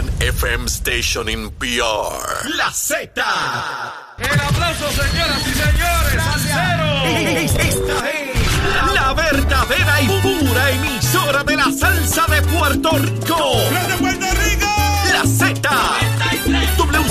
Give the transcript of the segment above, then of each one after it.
one FM station in PR. La Z. El aplauso, señoras y señores. Salsero. Esta es la verdadera y pura emisora de la salsa de Puerto Rico. ¡De Puerto Rico!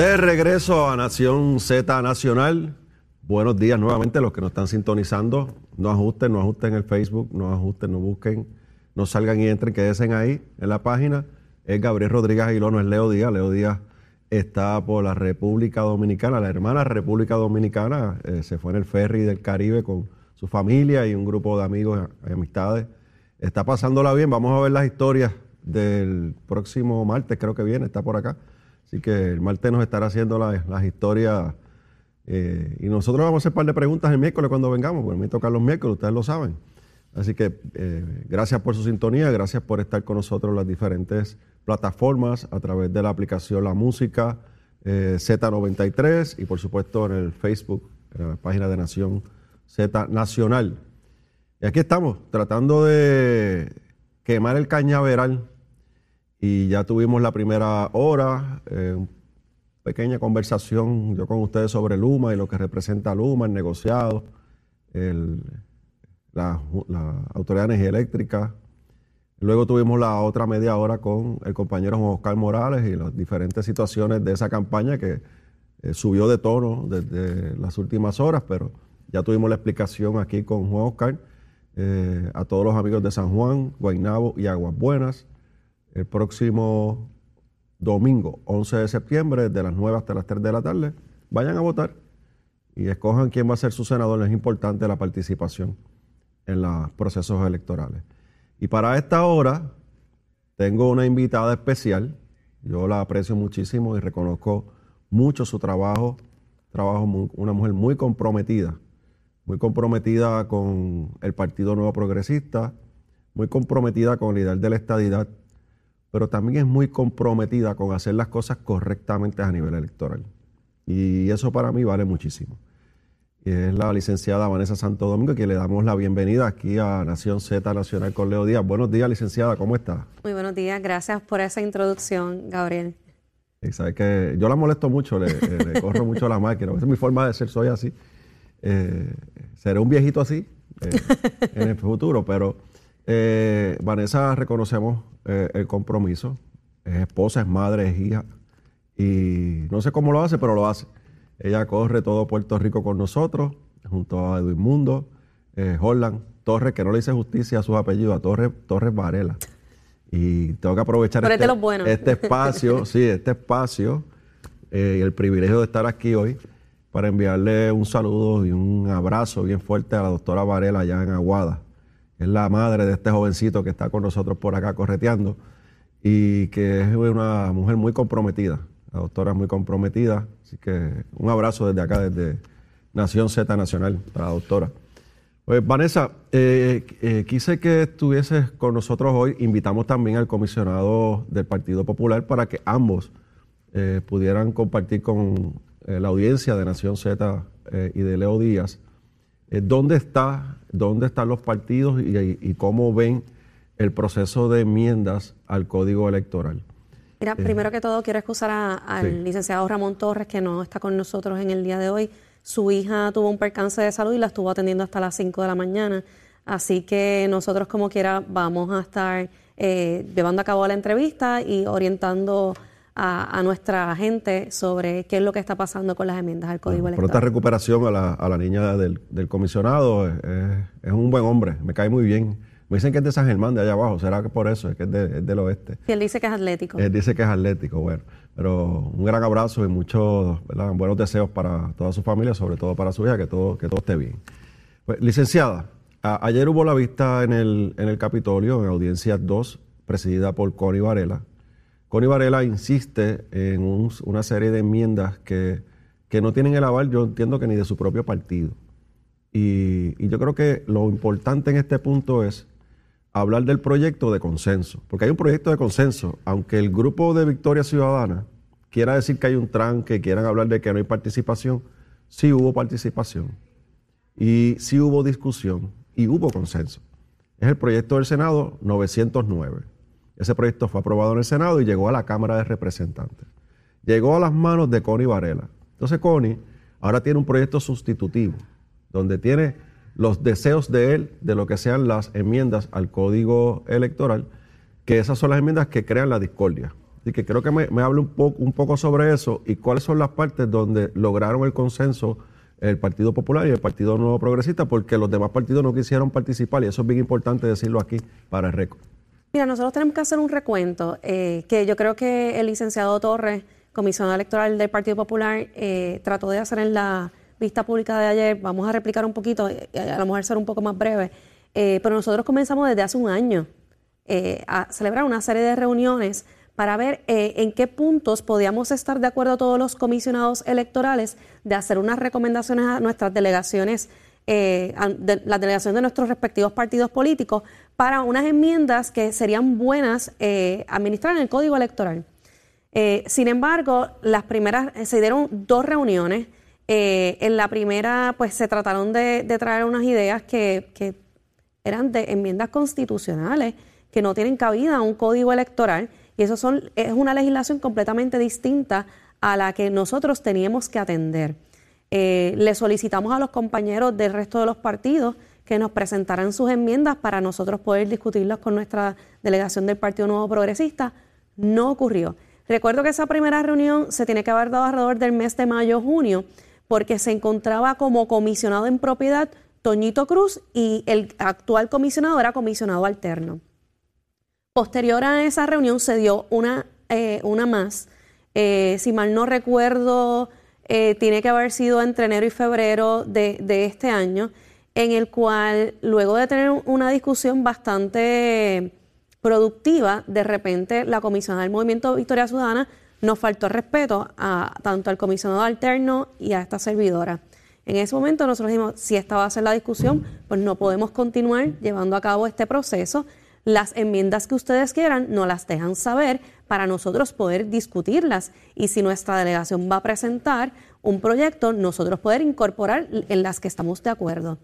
De regreso a Nación Z Nacional. Buenos días nuevamente a los que nos están sintonizando. No ajusten, no ajusten el Facebook, no ajusten, no busquen, no salgan y entren, quédense ahí en la página. Es Gabriel Rodríguez Aguilón, no es Leo Díaz. Leo Díaz está por la República Dominicana, la hermana República Dominicana. eh, se fue en el ferry del Caribe con su familia y un grupo de amigos y amistades. Está pasándola bien. Vamos a ver las historias del próximo martes, creo que viene, está por acá. Así que el martes nos estará haciendo la- las historias. eh, y nosotros vamos a hacer un par de preguntas el miércoles cuando vengamos, porque me tocan los miércoles, ustedes lo saben. Así que eh, gracias por su sintonía, gracias por estar con nosotros en las diferentes plataformas a través de la aplicación La Música eh, Z93 y por supuesto en el Facebook, en la página de Nación Z Nacional. Y aquí estamos, tratando de quemar el cañaveral y ya tuvimos la primera hora, eh, pequeña conversación yo con ustedes sobre Luma y lo que representa Luma, el negociado, la, la Autoridad de Energía Eléctrica. Luego tuvimos la otra media hora con el compañero Juan Oscar Morales y las diferentes situaciones de esa campaña que eh, subió de tono desde las últimas horas, pero ya tuvimos la explicación aquí con Juan Oscar. eh, a todos los amigos de San Juan, Guaynabo y Aguas Buenas el próximo domingo, 11 de septiembre, de las 9 hasta las 3 de la tarde. Vayan a votar y escojan quién va a ser su senador. Es importante la participación en los procesos electorales. Y para esta hora tengo una invitada especial. Yo la aprecio muchísimo y reconozco mucho su trabajo. Trabajo una mujer muy comprometida, muy comprometida con el Partido Nuevo Progresista, muy comprometida con el ideal de la estadidad, pero también es muy comprometida con hacer las cosas correctamente a nivel electoral. Y eso para mí vale muchísimo. Y es la licenciada Vanessa Santo Domingo, que le damos la bienvenida aquí a Nación Z Nacional con Leo Díaz. Buenos días, licenciada, ¿cómo está? Muy buenos días, gracias por esa introducción, Gabriel. Y sabe que yo la molesto mucho, le, eh, le corro mucho la máquina. Esa es mi forma de ser, soy así. Eh, seré un viejito así eh, en el futuro, pero eh, Vanessa reconocemos eh, el compromiso. Es esposa, es madre, es hija. Y no sé cómo lo hace, pero lo hace. Ella corre todo Puerto Rico con nosotros, junto a Edwin Mundo, eh, Holland, Torres, que no le hice justicia a sus apellidos, a Torres, Torres Varela. Y tengo que aprovechar este, buenos. este espacio, sí, este espacio eh, y el privilegio de estar aquí hoy para enviarle un saludo y un abrazo bien fuerte a la doctora Varela allá en Aguada. Es la madre de este jovencito que está con nosotros por acá correteando y que es una mujer muy comprometida. La doctora es muy comprometida, así que un abrazo desde acá, desde Nación Z Nacional, para la doctora. Pues Vanessa, eh, eh, quise que estuvieses con nosotros hoy. Invitamos también al comisionado del Partido Popular para que ambos eh, pudieran compartir con la audiencia de Nación Z y de Leo Díaz eh, dónde está, dónde están los partidos y, cómo ven el proceso de enmiendas al Código Electoral. Mira, primero que todo quiero excusar a- al Sí. licenciado Ramón Torres, que no está con nosotros en el día de hoy. Su hija tuvo un percance de salud y la estuvo atendiendo hasta las 5 de la mañana. Así que nosotros como quiera vamos a estar eh, llevando a cabo la entrevista y orientando a, a nuestra gente sobre qué es lo que está pasando con las enmiendas al Código Pronta Electoral. recuperación a la, a la niña del, del comisionado. Es, es- es un buen hombre, me cae muy bien. Me dicen que es de San Germán, de allá abajo. ¿Será que por eso? Es que es, de- es del oeste. Y él dice que es atlético. Él dice que es atlético, bueno. Pero un gran abrazo y muchos ¿verdad? buenos deseos para toda su familia, sobre todo para su hija, que todo, que todo esté bien. Pues, licenciada, a- ayer hubo la vista en el, en el Capitolio, en audiencia 2, presidida por Connie Varela. Connie Varela insiste en un- una serie de enmiendas que, que no tienen el aval, yo entiendo que ni de su propio partido. Y, y yo creo que lo importante en este punto es hablar del proyecto de consenso, porque hay un proyecto de consenso, aunque el grupo de Victoria Ciudadana quiera decir que hay un tranque, quieran hablar de que no hay participación, sí hubo participación y sí hubo discusión y hubo consenso. Es el proyecto del Senado 909. Ese proyecto fue aprobado en el Senado y llegó a la Cámara de Representantes. Llegó a las manos de Connie Varela. Entonces Connie ahora tiene un proyecto sustitutivo, donde tiene los deseos de él de lo que sean las enmiendas al código electoral, que esas son las enmiendas que crean la discordia. Así que creo que me, hable un un poco sobre eso y cuáles son las partes donde lograron el consenso el Partido Popular y el Partido Nuevo Progresista, porque los demás partidos no quisieron participar y eso es bien importante decirlo aquí para el récord. Mira, nosotros tenemos que hacer un recuento, eh, que yo creo que el licenciado Torres, comisionado electoral del Partido Popular, eh, trató de hacer en la vista pública de ayer. Vamos a replicar un poquito, eh, a lo mejor ser un poco más breve, eh, pero nosotros comenzamos desde hace un año eh, a celebrar una serie de reuniones para ver en qué puntos podíamos estar de acuerdo todos los comisionados electorales de hacer unas recomendaciones a nuestras delegaciones, eh, de- de nuestros respectivos partidos políticos, para unas enmiendas que serían buenas eh, administrar en el código electoral. Eh, sin embargo, las primeras, eh, se dieron dos reuniones. Eh, en la primera, pues se trataron de, de traer unas ideas que, que eran de enmiendas constitucionales que no tienen cabida a un código electoral y eso son, es una legislación completamente distinta a la que nosotros teníamos que atender. Eh, le solicitamos a los compañeros del resto de los partidos que nos presentaran sus enmiendas para nosotros poder discutirlas con nuestra delegación del Partido Nuevo Progresista. No ocurrió. Recuerdo que esa primera reunión se tiene que haber dado alrededor del mes de mayo-junio, porque se encontraba como comisionado en propiedad Toñito Cruz y el actual comisionado era comisionado alterno. Posterior a esa reunión se dio una, eh, una más. Eh, si mal no recuerdo, eh, tiene que haber sido entre enero y febrero de, este año, en el cual, luego de tener una discusión bastante productiva, de repente la comisionada del Movimiento Victoria Ciudadana nos faltó respeto a tanto al comisionado alterno y a esta servidora. En ese momento nosotros dijimos, si esta va a ser la discusión, pues no podemos continuar llevando a cabo este proceso. Las enmiendas que ustedes quieran nos las dejan saber para nosotros poder discutirlas. Y si nuestra delegación va a presentar un proyecto, nosotros poder incorporar en las que estamos de acuerdo.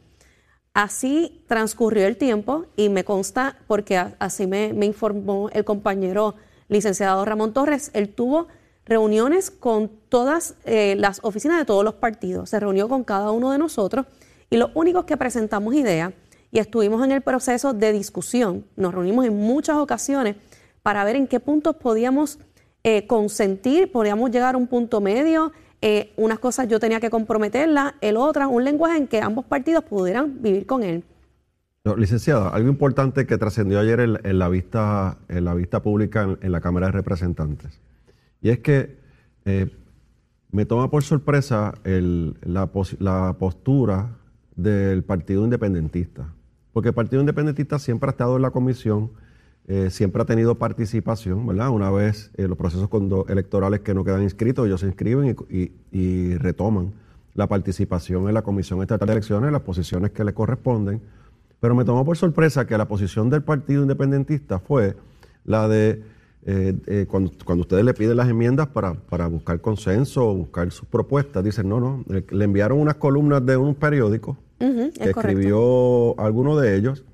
Así transcurrió el tiempo y me consta, porque así me, me informó el compañero licenciado Ramón Torres, él tuvo reuniones con todas eh, las oficinas de todos los partidos, se reunió con cada uno de nosotros y los únicos que presentamos ideas y estuvimos en el proceso de discusión, nos reunimos en muchas ocasiones para ver en qué puntos podíamos eh, consentir, podíamos llegar a un punto medio, eh, unas cosas yo tenía que comprometerlas, el otras, un lenguaje en que ambos partidos pudieran vivir con él. No, licenciada, algo importante que trascendió ayer en, la vista, en la vista pública en, la Cámara de Representantes. Y es que eh, me toma por sorpresa la postura del Partido Independentista. Porque el Partido Independentista siempre ha estado en la comisión, eh, siempre ha tenido participación, ¿verdad? Una vez eh, los procesos electorales que no quedan inscritos, ellos se inscriben y, y- y retoman la participación en la Comisión Estatal de Elecciones, las posiciones que le corresponden. Pero me tomó por sorpresa que la posición del Partido Independentista fue la de eh, eh, cuando, cuando ustedes le piden las enmiendas para, para buscar consenso o buscar sus propuestas, dicen, no, no, le enviaron unas columnas de un periódico que es correcto. escribió alguno de ellos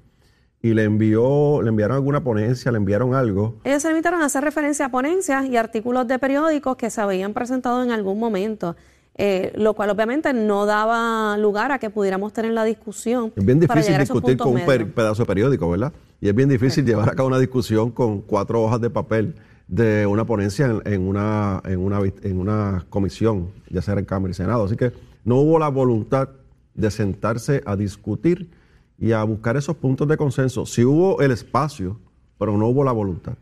y le envió, le enviaron alguna ponencia, le enviaron algo. Ellos se limitaron a hacer referencia a ponencias y artículos de periódicos que se habían presentado en algún momento, eh, lo cual obviamente no daba lugar a que pudiéramos tener la discusión. Es bien difícil discutir con un per- pedazo de periódico, ¿verdad? Y es bien difícil llevar a cabo una discusión con cuatro hojas de papel de una ponencia en, en una, en, una, en una comisión, ya sea en Cámara y Senado. Así que no hubo la voluntad de sentarse a discutir y a buscar esos puntos de consenso. Sí hubo el espacio, pero no hubo la voluntad.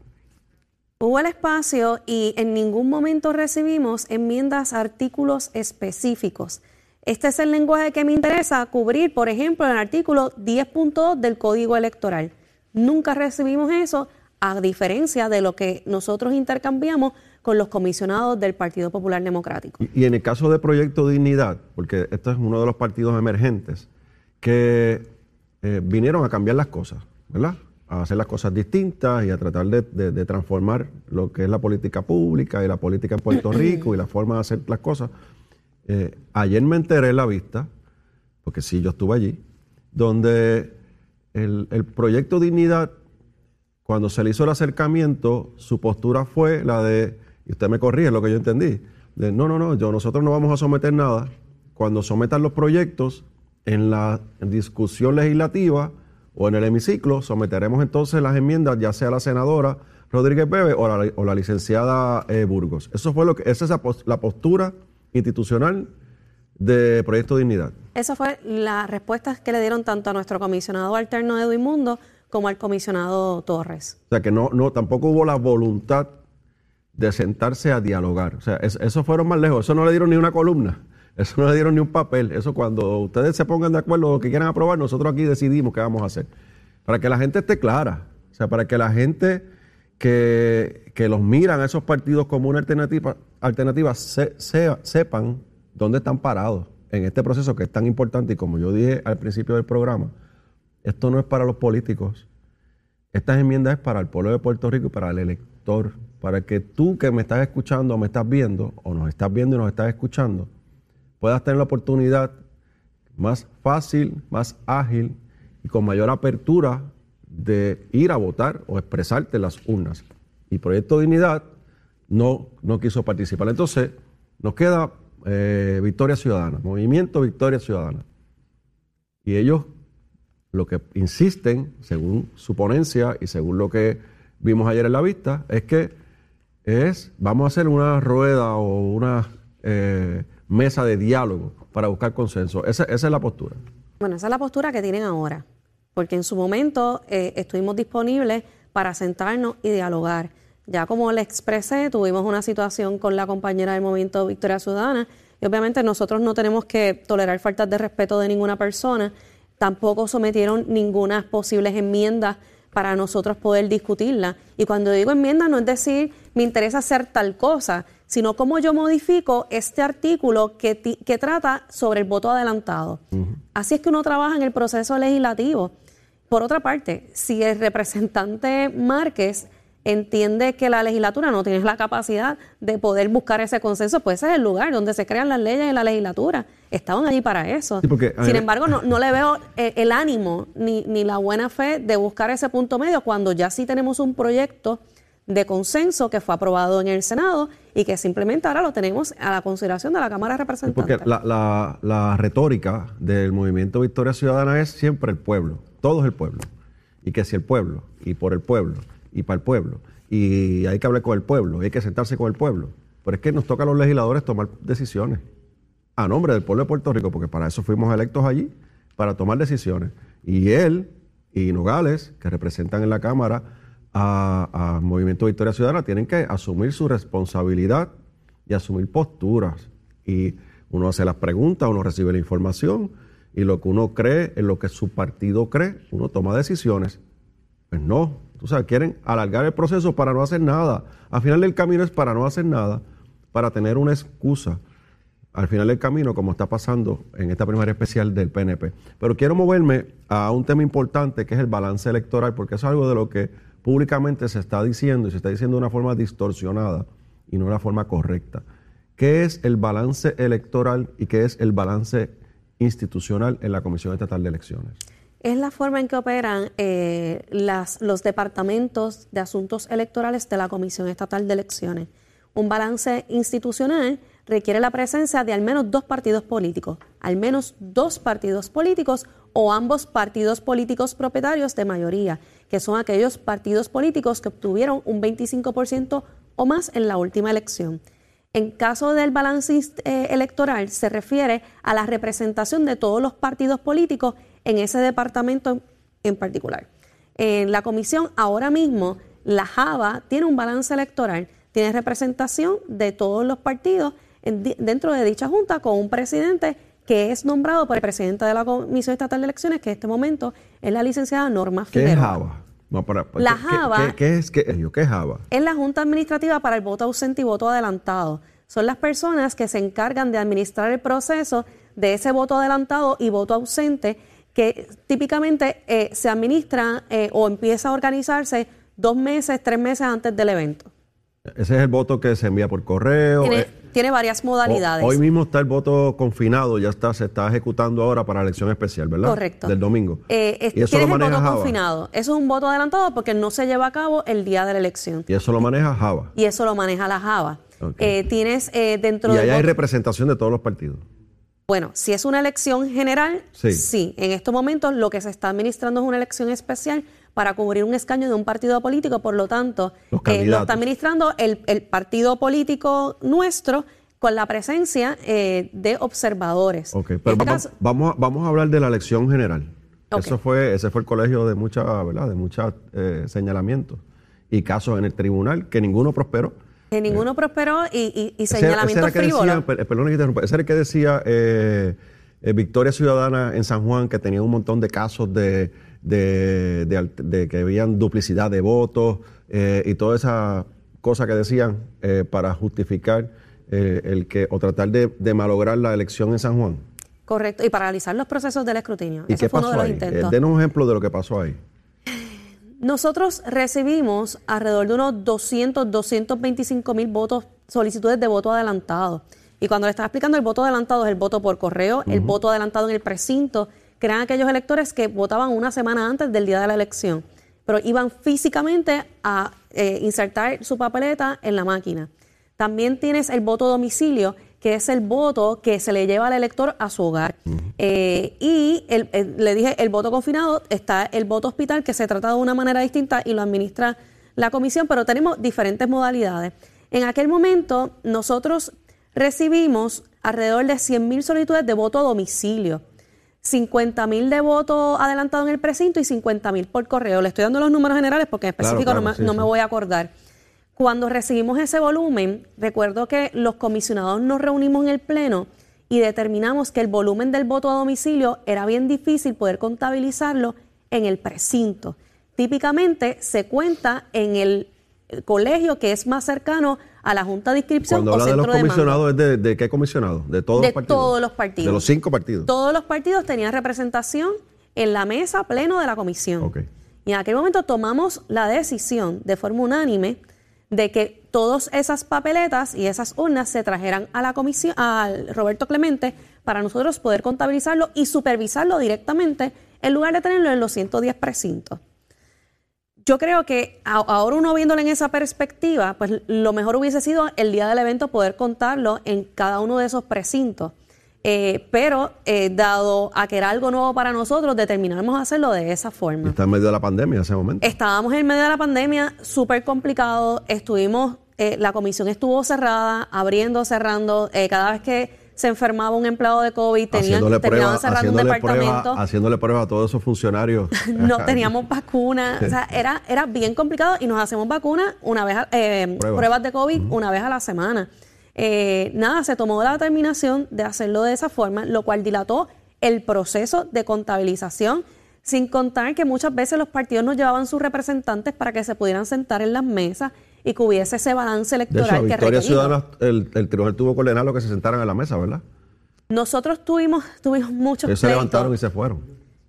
Hubo el espacio y en ningún momento recibimos enmiendas a artículos específicos. Este es el lenguaje que me interesa cubrir, por ejemplo, en el artículo 10.2 del Código Electoral. Nunca recibimos eso, a diferencia de lo que nosotros intercambiamos con los comisionados del Partido Popular Democrático. Y, y en el caso de Proyecto Dignidad, porque esto es uno de los partidos emergentes, que eh, vinieron a cambiar las cosas, ¿verdad? A hacer las cosas distintas y a tratar de, transformar lo que es la política pública y la política en Puerto Rico y la forma de hacer las cosas. Eh, ayer me enteré en la vista, porque sí, yo estuve allí, donde el, el proyecto Dignidad, cuando se le hizo el acercamiento, su postura fue la de, y usted me corrige lo que yo entendí, de no, no, no, yo, nosotros no vamos a someter nada. Cuando sometan los proyectos en la discusión legislativa o en el hemiciclo, someteremos entonces las enmiendas, ya sea la senadora Rodríguez Bebe o la, o la licenciada eh, Burgos. Eso fue lo que, esa es la pos- la postura institucional de Proyecto Dignidad. Esa fue la respuesta que le dieron tanto a nuestro comisionado alterno Edwin Mundo como al comisionado Torres. O sea, que no, no, tampoco hubo la voluntad de sentarse a dialogar. O sea, es- eso fueron más lejos. Eso no le dieron ni una columna. Eso no le dieron ni un papel. Eso cuando ustedes se pongan de acuerdo lo que quieran aprobar, nosotros aquí decidimos qué vamos a hacer. Para que la gente esté clara. O sea, para que la gente que, que los miran a esos partidos como una alternativa, alternativa se- sea- sepan dónde están parados en este proceso que es tan importante. Y como yo dije al principio del programa, esto no es para los políticos. Estas enmiendas es para el pueblo de Puerto Rico y para el elector, para que tú que me estás escuchando o me estás viendo, o nos estás viendo y nos estás escuchando, puedas tener la oportunidad más fácil, más ágil y con mayor apertura de ir a votar o expresarte en las urnas. Y Proyecto Dignidad no, no quiso participar. Entonces, nos queda eh, Victoria Ciudadana, Movimiento Victoria Ciudadana. Y ellos lo que insisten, según su ponencia y según lo que vimos ayer en la vista, es que es, vamos a hacer una rueda o una eh, mesa de diálogo para buscar consenso. Esa, esa es la postura. Bueno, esa es la postura que tienen ahora, porque en su momento eh, estuvimos disponibles para sentarnos y dialogar. Ya como le expresé, tuvimos una situación con la compañera del movimiento Victoria Ciudadana y obviamente nosotros no tenemos que tolerar faltas de respeto de ninguna persona. Tampoco sometieron ninguna posibles enmiendas para nosotros poder discutirla. Y cuando digo enmienda no es decir me interesa hacer tal cosa, sino cómo yo modifico este artículo que, ti- que trata sobre el voto adelantado. Así es que uno trabaja en el proceso legislativo. Por otra parte, si el representante Márquez entiende que la legislatura no tiene la capacidad de poder buscar ese consenso, pues ese es el lugar donde se crean las leyes en la legislatura. Estaban allí para eso. Sí, porque, Sin embargo, no, no le veo eh, el ánimo ni, ni la buena fe de buscar ese punto medio cuando ya sí tenemos un proyecto de consenso que fue aprobado en el Senado y que simplemente ahora lo tenemos a la consideración de la Cámara de Representantes. Porque la, la- la retórica del movimiento Victoria Ciudadana es siempre el pueblo, todo es el pueblo. Y que si el pueblo, y por el pueblo, y para el pueblo, y hay que hablar con el pueblo, y hay que sentarse con el pueblo. Pero es que nos toca a los legisladores tomar decisiones a nombre del pueblo de Puerto Rico, porque para eso fuimos electos allí, para tomar decisiones. Y él y Nogales, que representan en la Cámara a, a Movimiento Victoria Ciudadana, tienen que asumir su responsabilidad y asumir posturas. Y uno hace las preguntas, uno recibe la información, y lo que uno cree, en lo que su partido cree, uno toma decisiones. Pues no, tú sabes, quieren alargar el proceso para no hacer nada. Al final del camino es para no hacer nada, para tener una excusa. Al final del camino, como está pasando en esta primera especial del PNP. Pero quiero moverme a un tema importante que es el balance electoral, porque es algo de lo que públicamente se está diciendo y se está diciendo de una forma distorsionada y no de una forma correcta. ¿Qué es el balance electoral y qué es el balance institucional en la Comisión Estatal de Elecciones? Es la forma en que operan eh, los departamentos de asuntos electorales de la Comisión Estatal de Elecciones. Un balance institucional requiere la presencia de al menos dos partidos políticos, al menos dos partidos políticos o ambos partidos políticos propietarios de mayoría, que son aquellos partidos políticos que obtuvieron un 25% o más en la última elección. En caso del balance eh, electoral, se refiere a la representación de todos los partidos políticos en ese departamento en- particular. En la comisión ahora mismo La Java tiene un balance electoral, tiene representación de todos los partidos dentro de dicha junta con un presidente que es nombrado por el presidente de la Comisión Estatal de Elecciones, que en este momento es la licenciada Norma ¿Qué es Figueroa. Java? No, para- La ¿qué- qué- Java- ¿Qué, qué es, qué, ¿Qué es Java? Es la Junta Administrativa para el voto ausente y voto adelantado. Son las personas que se encargan de administrar el proceso de ese voto adelantado y voto ausente que típicamente eh, se administra eh, o empieza a organizarse dos meses, tres meses antes del evento. Ese es el voto que se envía por correo. Tiene varias modalidades. ho- Hoy mismo está el voto confinado, ya está, se está ejecutando ahora para la elección especial, ¿verdad? Correcto. Del domingo. Eh, es- y eso lo el maneja voto Java. confinado. Eso es un voto adelantado porque no se lleva a cabo el día de la elección. Y eso lo maneja Java. Y eso lo maneja la Java. Eh, tienes eh, dentro Y del allá hay representación de todos los partidos. Bueno, si es una elección general, Sí. sí. En estos momentos lo que se está administrando es una elección especial para cubrir un escaño de un partido político, por lo tanto, eh, lo candidatos. está administrando el, el partido político nuestro con la presencia eh, de observadores. Ok, En pero este va- caso- vamos, a- vamos a hablar de la elección general. Ok. Eso fue, ese fue el colegio de muchas, ¿verdad? De muchos señalamientos y casos en el tribunal que ninguno prosperó. que ninguno prosperó y, y- señalamientos frívolos. decía, per- perdón que interrumpa, ese era el que decía eh, eh, Victoria Ciudadana en San Juan, que tenía un montón de casos de, de, de de que habían duplicidad de votos eh, y toda esa cosa que decían eh, para justificar eh, el que o tratar de, de malograr la elección en San Juan. Correcto, y paralizar los procesos del escrutinio. ¿Y Ese qué fue uno pasó de los ahí? Eh, intentos. denos un ejemplo de lo que pasó ahí. Nosotros recibimos alrededor de unos 200, 225 mil votos, solicitudes de voto adelantado. Y cuando le estaba explicando, el voto adelantado es el voto por correo, el voto adelantado en el precinto, que eran aquellos electores que votaban una semana antes del día de la elección, pero iban físicamente a eh, insertar su papeleta en la máquina. También tienes el voto domicilio, que es el voto que se le lleva al elector a su hogar. Eh, y el- el- le dije, el voto confinado, está el voto hospital, que se trata de una manera distinta y lo administra la comisión, pero tenemos diferentes modalidades. En aquel momento, nosotros recibimos alrededor de 100 mil solicitudes de voto a domicilio. 50 mil de voto adelantado en el precinto y 50 mil por correo. Le estoy dando los números generales porque en Claro, específico no, me, sí, no sí. me voy a acordar. Cuando recibimos ese volumen, recuerdo que los comisionados nos reunimos en el Pleno y determinamos que el volumen del voto a domicilio era bien difícil poder contabilizarlo en el precinto. Típicamente se cuenta en el colegio que es más cercano a la Junta de Inscripción Cuando habla de los de comisionados, ¿es de, de qué comisionados? ¿De todos De los partidos? todos los partidos. De los cinco partidos. Todos los partidos tenían representación en la mesa pleno de la comisión. Y en aquel momento tomamos la decisión de forma unánime de que todas esas papeletas y esas urnas se trajeran a la comisión, al Roberto Clemente, para nosotros poder contabilizarlo y supervisarlo directamente en lugar de tenerlo en los 110 precintos. Yo creo que a- ahora uno viéndolo en esa perspectiva, pues lo mejor hubiese sido el día del evento poder contarlo en cada uno de esos precintos. Eh, pero eh, dado a que era algo nuevo para nosotros, determinamos hacerlo de esa forma. está en medio de la pandemia en ese momento. Estábamos en medio de la pandemia, súper complicado. Estuvimos, eh, la comisión estuvo cerrada, abriendo, cerrando. Eh, cada vez que se enfermaba un empleado de COVID, tenían, haciéndole terminaban cerrando un departamento. prueba, haciéndole pruebas a todos esos funcionarios. no teníamos vacunas, o sea, era, era bien complicado y nos hacemos vacunas una vez, a- eh, Pruebas. pruebas. de COVID una vez a la semana. Eh, nada, se tomó la determinación de hacerlo de esa forma, lo cual dilató el proceso de contabilización, sin contar que muchas veces los partidos nos llevaban sus representantes para que se pudieran sentar en las mesas y que hubiese ese balance De electoral hecho, a Victoria. Ciudadana, el, el tribunal tuvo que ordenar lo que se sentaran a la mesa, ¿verdad? Nosotros tuvimos, tuvimos muchos Ellos se levantaron y se fueron.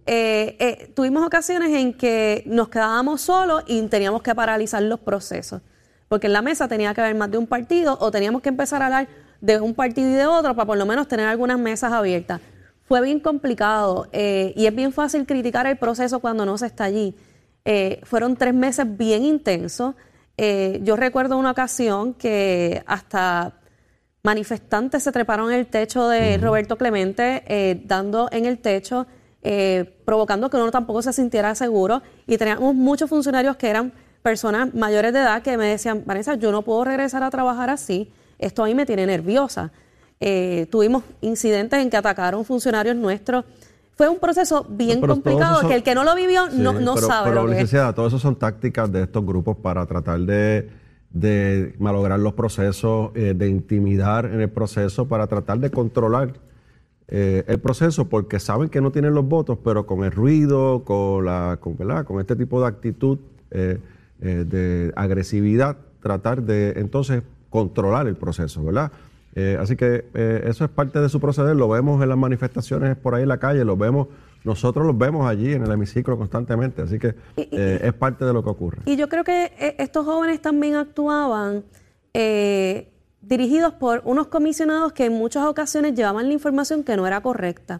Eh, eh, tuvimos ocasiones en que nos quedábamos solos y teníamos que paralizar los procesos, porque en la mesa tenía que haber más de un partido o teníamos que empezar a hablar de un partido y de otro para por lo menos tener algunas mesas abiertas. Fue bien complicado eh, y es bien fácil criticar el proceso cuando no se está allí. Fueron tres meses bien intensos. Eh, yo recuerdo una ocasión que hasta manifestantes se treparon en el techo de Roberto Clemente, eh, dando en el techo, eh, provocando que uno tampoco se sintiera seguro. Y teníamos muchos funcionarios que eran personas mayores de edad que me decían, Vanessa, yo no puedo regresar a trabajar así, esto a mí me tiene nerviosa. Eh, tuvimos incidentes en que atacaron funcionarios nuestros. Fue un proceso bien Pero complicado esos- que el que no lo vivió no, Sí, no pero, sabe pero, lo que es. licenciada, todo eso son tácticas de estos grupos para tratar de, de malograr los procesos, eh, de intimidar en el proceso, para tratar de controlar eh, el proceso, porque saben que no tienen los votos, pero con el ruido, con, la, con, ¿verdad? con este tipo de actitud eh, eh, de agresividad, tratar de entonces controlar el proceso, ¿verdad? Eh, así que eh, eso es parte de su proceder, lo vemos en las manifestaciones por ahí en la calle, lo vemos, nosotros los vemos allí en el hemiciclo constantemente, así que eh, es parte de lo que ocurre. Y yo creo que eh, estos jóvenes también actuaban dirigidos por unos comisionados que en muchas ocasiones llevaban la información que no era correcta.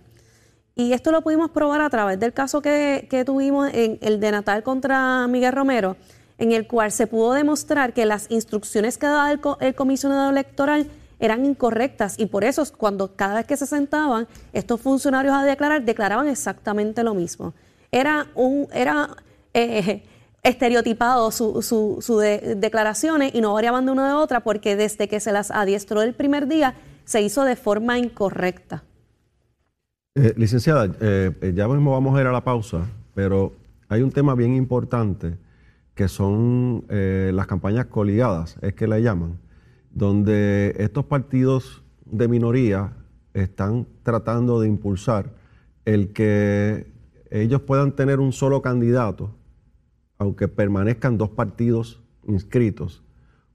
Y esto lo pudimos probar a través del caso que, que tuvimos en el de Natal contra Miguel Romero, en el cual se pudo demostrar que las instrucciones que daba el, co- el comisionado electoral eran incorrectas y por eso cuando cada vez que se sentaban estos funcionarios a declarar, declaraban exactamente lo mismo. Era un, era eh, estereotipado sus su, su de- declaraciones y no variaban de una de otra porque desde que se las adiestró el primer día se hizo de forma incorrecta. Eh, licenciada, eh, eh, ya mismo vamos a ir a la pausa, pero hay un tema bien importante que son las campañas coligadas, es que le llaman, donde estos partidos de minoría están tratando de impulsar el que ellos puedan tener un solo candidato, aunque permanezcan dos partidos inscritos,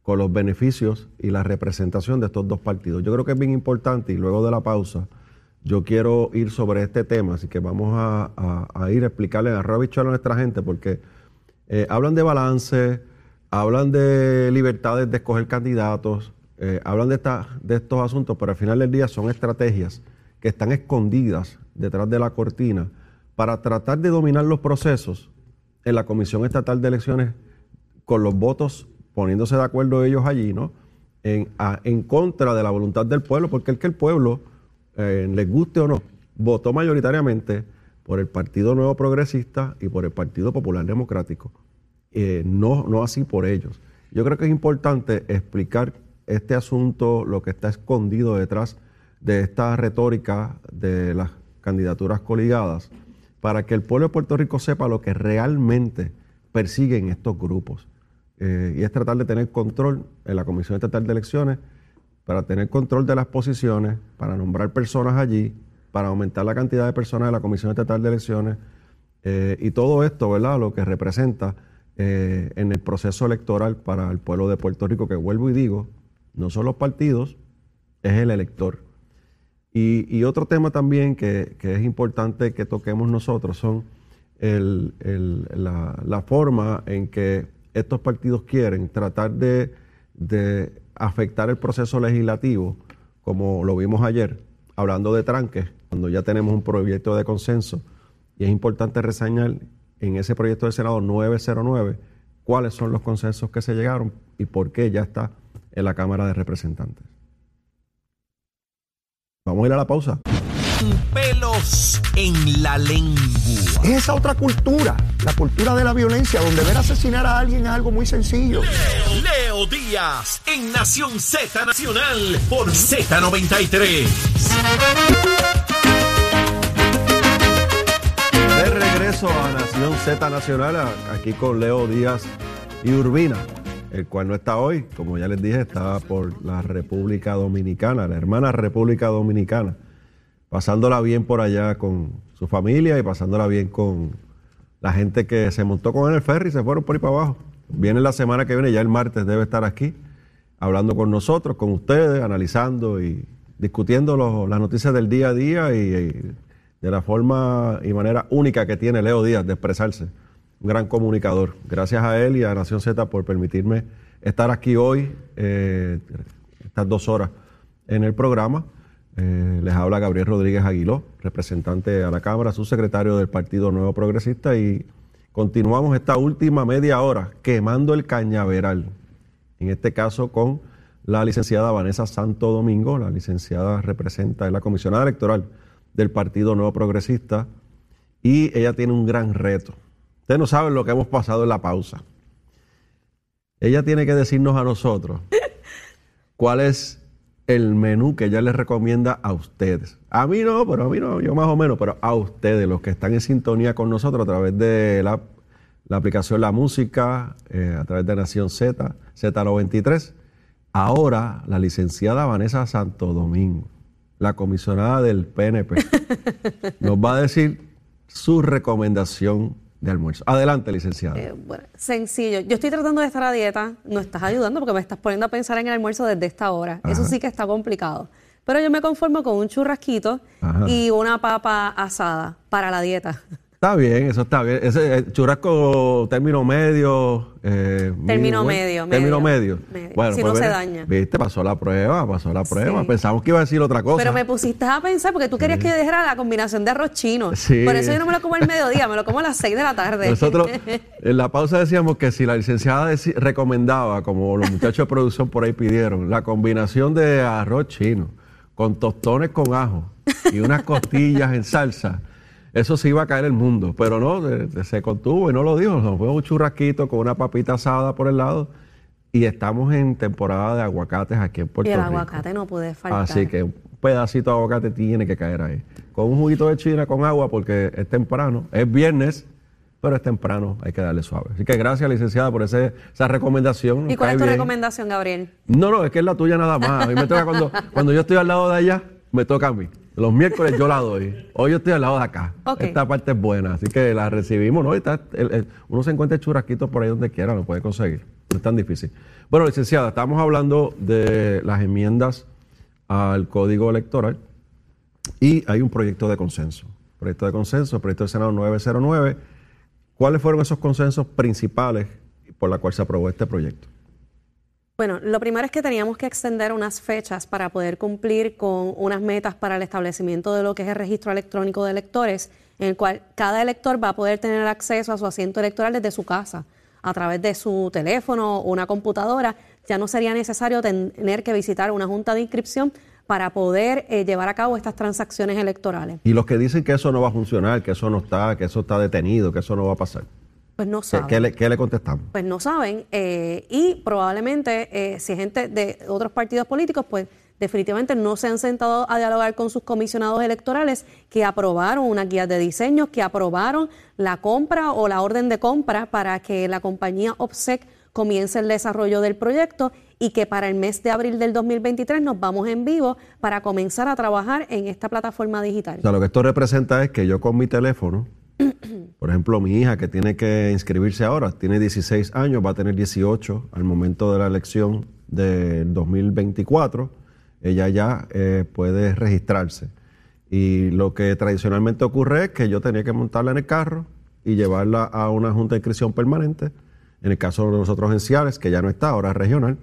con los beneficios y la representación de estos dos partidos. Yo creo que es bien importante y luego de la pausa yo quiero ir sobre este tema, así que vamos a, ir a explicarle a Rabichuelo a nuestra gente, porque eh, hablan de balance, hablan de libertades de escoger candidatos, eh, hablan de, de estos asuntos, pero al final del día son estrategias que están escondidas detrás de la cortina para tratar de dominar los procesos en la Comisión Estatal de Elecciones con los votos poniéndose de acuerdo ellos allí, ¿no? En, en contra de la voluntad del pueblo, porque el que el pueblo, eh, les guste o no, votó mayoritariamente por el Partido Nuevo Progresista y por el Partido Popular Democrático, eh, no, no así por ellos. Yo creo que es importante explicar este asunto, lo que está escondido detrás de esta retórica de las candidaturas coligadas, para que el pueblo de Puerto Rico sepa lo que realmente persiguen estos grupos. Eh, y es tratar de tener control en la Comisión Estatal de Elecciones, para tener control de las posiciones, para nombrar personas allí, para aumentar la cantidad de personas de la Comisión Estatal de Elecciones. eh, y todo esto, ¿verdad? Lo que representa eh, en el proceso electoral para el pueblo de Puerto Rico, que vuelvo y digo, no son los partidos, es el elector. Y, otro tema también que, que es importante que toquemos nosotros son el- la forma en que estos partidos quieren tratar de, de afectar el proceso legislativo, como lo vimos ayer, hablando de tranques, cuando ya tenemos un proyecto de consenso. Y es importante reseñar en ese proyecto del Senado 909 cuáles son los consensos que se llegaron y por qué ya está en la Cámara de Representantes. Vamos a ir a la pausa. Pelos en la lengua. Es esa otra cultura, la cultura de la violencia, donde ver asesinar a alguien es algo muy sencillo. Leo Díaz en Nación Z Nacional por Z93. Regreso a Nación Z Nacional, aquí con Leo Díaz y Urbina, el cual no está hoy, como ya les dije, está por la República Dominicana, la hermana República Dominicana, pasándola bien por allá con su familia y pasándola bien con la gente que se montó con él el ferry y se fueron por ahí para abajo. Viene la semana que viene, ya el martes debe estar aquí, hablando con nosotros, con ustedes, analizando y discutiendo los- las noticias del día a día y de la forma y manera única que tiene Leo Díaz de expresarse. Un gran comunicador. Gracias a él y a Nación Z por permitirme estar aquí hoy, eh, estas dos horas en el programa. Eh, les habla Gabriel Rodríguez Aguiló, representante a la Cámara, subsecretario del Partido Nuevo Progresista y continuamos esta última media hora quemando el cañaveral, en este caso con la licenciada Vanessa Santo Domingo, la licenciada representa, es la comisionada electoral del Partido Nuevo Progresista y ella tiene un gran reto. Ustedes no saben lo que hemos pasado en la pausa. Ella tiene que decirnos a nosotros cuál es el menú que ella les recomienda a ustedes. A mí no, pero a mí no, yo más o menos, pero a ustedes, los que están en sintonía con nosotros a través de la, la aplicación La Música, eh, a través de Nación Z, Z93. Ahora, la licenciada Vanessa Santo Domingo, la comisionada del PNP, nos va a decir su recomendación de almuerzo. Adelante, licenciada. Eh, bueno, sencillo. Yo estoy tratando de estar a dieta, no estás ayudando porque me estás poniendo a pensar en el almuerzo desde esta hora. Eso sí que está complicado. Pero yo me conformo con un churrasquito Ajá. y una papa asada para la dieta. Está bien, eso está bien. Ese eh, churrasco término medio. eh, Término muy medio, Término medio. medio. Si no pues, se mira, daña. Viste, pasó la prueba, pasó la prueba. Sí. Pensamos que iba a decir otra cosa. Pero me pusiste a pensar porque tú querías que yo dejara la combinación de arroz chino. Sí. Por eso yo no me lo como al mediodía, me lo como a las 6 de la tarde. Nosotros en la pausa decíamos que si la licenciada recomendaba, como los muchachos de producción por ahí pidieron, la combinación de arroz chino con tostones con ajo y unas costillas en salsa, eso se iba a caer el mundo. Pero no, se contuvo y no lo dijo. Nos fue un churrasquito con una papita asada por el lado y estamos en temporada de aguacates aquí en Puerto y el Rico. aguacate no puede faltar. Así que un pedacito de aguacate tiene que caer ahí. Con un juguito de china con agua porque es temprano, es viernes, pero es temprano, hay que darle suave. Así que gracias, licenciada, por ese- esa recomendación. ¿Y cuál es tu bien. recomendación, Gabriel? No, no, es que es la tuya nada más. A mí me toca cuando, cuando yo estoy al lado de allá, me toca a mí. Los miércoles yo la doy. Hoy yo estoy al lado de acá. Esta parte es buena, así que la recibimos, ¿no? Está- el- el- uno se encuentra churrasquitos por ahí donde quiera, lo puede conseguir. No es tan difícil. Bueno, licenciada, estamos hablando de las enmiendas al Código Electoral y hay un proyecto de consenso. Proyecto de consenso, proyecto del Senado 909. ¿Cuáles fueron esos consensos principales por la cual se aprobó este proyecto? Bueno, lo primero es que teníamos que extender unas fechas para poder cumplir con unas metas para el establecimiento de lo que es el registro electrónico de electores, en el cual cada elector va a poder tener acceso a su asiento electoral desde su casa, a través de su teléfono o una computadora. Ya no sería necesario ten- tener que visitar una junta de inscripción para poder eh, llevar a cabo estas transacciones electorales. Y los que dicen que eso no va a funcionar, que eso no está, que eso está detenido, que eso no va a pasar. Pues no ¿Qué, saben. qué le, qué le contestamos? pues no saben eh, y probablemente eh, si gente de otros partidos políticos, pues definitivamente no se han sentado a dialogar con sus comisionados electorales que aprobaron unas guías de diseño, que aprobaron la compra o la orden de compra para que la compañía OPSEC comience el desarrollo del proyecto y que para el mes de abril del 2023 nos vamos en vivo para comenzar a trabajar en esta plataforma digital. O sea, lo que esto representa es que yo con mi teléfono, por ejemplo, mi hija que tiene que inscribirse ahora, tiene 16 años, va a tener 18 al momento de la elección del 2024, ella ya eh, puede registrarse. Y lo que tradicionalmente ocurre es que yo tenía que montarla en el carro y llevarla a una junta de inscripción permanente, en el caso de nosotros en Ciales, que ya no está, ahora es regional,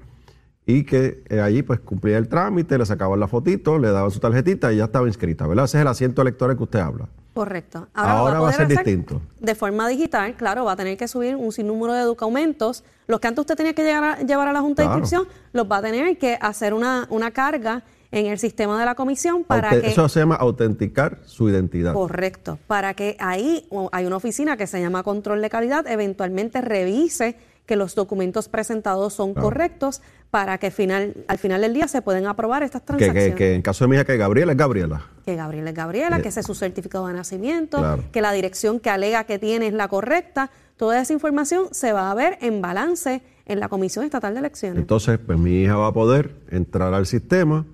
y que eh, allí pues cumplía el trámite, le sacaban la fotito, le daban su tarjetita y ya estaba inscrita, ¿verdad? Ese es el asiento electoral que usted habla. Correcto. Ahora va a ser distinto. De forma digital, claro, va a tener que subir un sinnúmero de documentos. Los que antes usted tenía que llegar a- llevar a la Junta Claro. de Inscripción, los va a tener que hacer una, una carga en el sistema de la comisión para Aute- que... Eso se llama autenticar su identidad. Correcto. Para que ahí hay una oficina que se llama control de calidad, eventualmente revise que los documentos presentados son Claro. correctos para que final, al final del día se pueden aprobar estas transacciones. que- que en caso de mi hija, que Gabriela es Gabriela. que Gabriela es Gabriela, Eh, que ese es su certificado de nacimiento, Claro. que la dirección que alega que tiene es la correcta. Toda esa información se va a ver en balance en la Comisión Estatal de Elecciones. Entonces, pues mi hija va a poder entrar al sistema,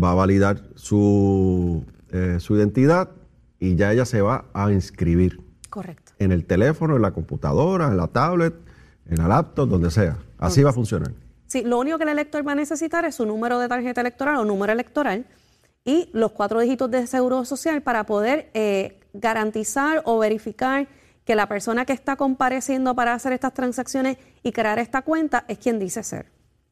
va a validar su, eh, su identidad y ya ella se va a inscribir Correcto. en el teléfono, en la computadora, en la tablet, en la laptop, donde sea. Así va a funcionar. Sí, lo único que el elector va a necesitar es su número de tarjeta electoral o número electoral y los cuatro dígitos de seguro social para poder eh, garantizar o verificar que la persona que está compareciendo para hacer estas transacciones y crear esta cuenta es quien dice ser.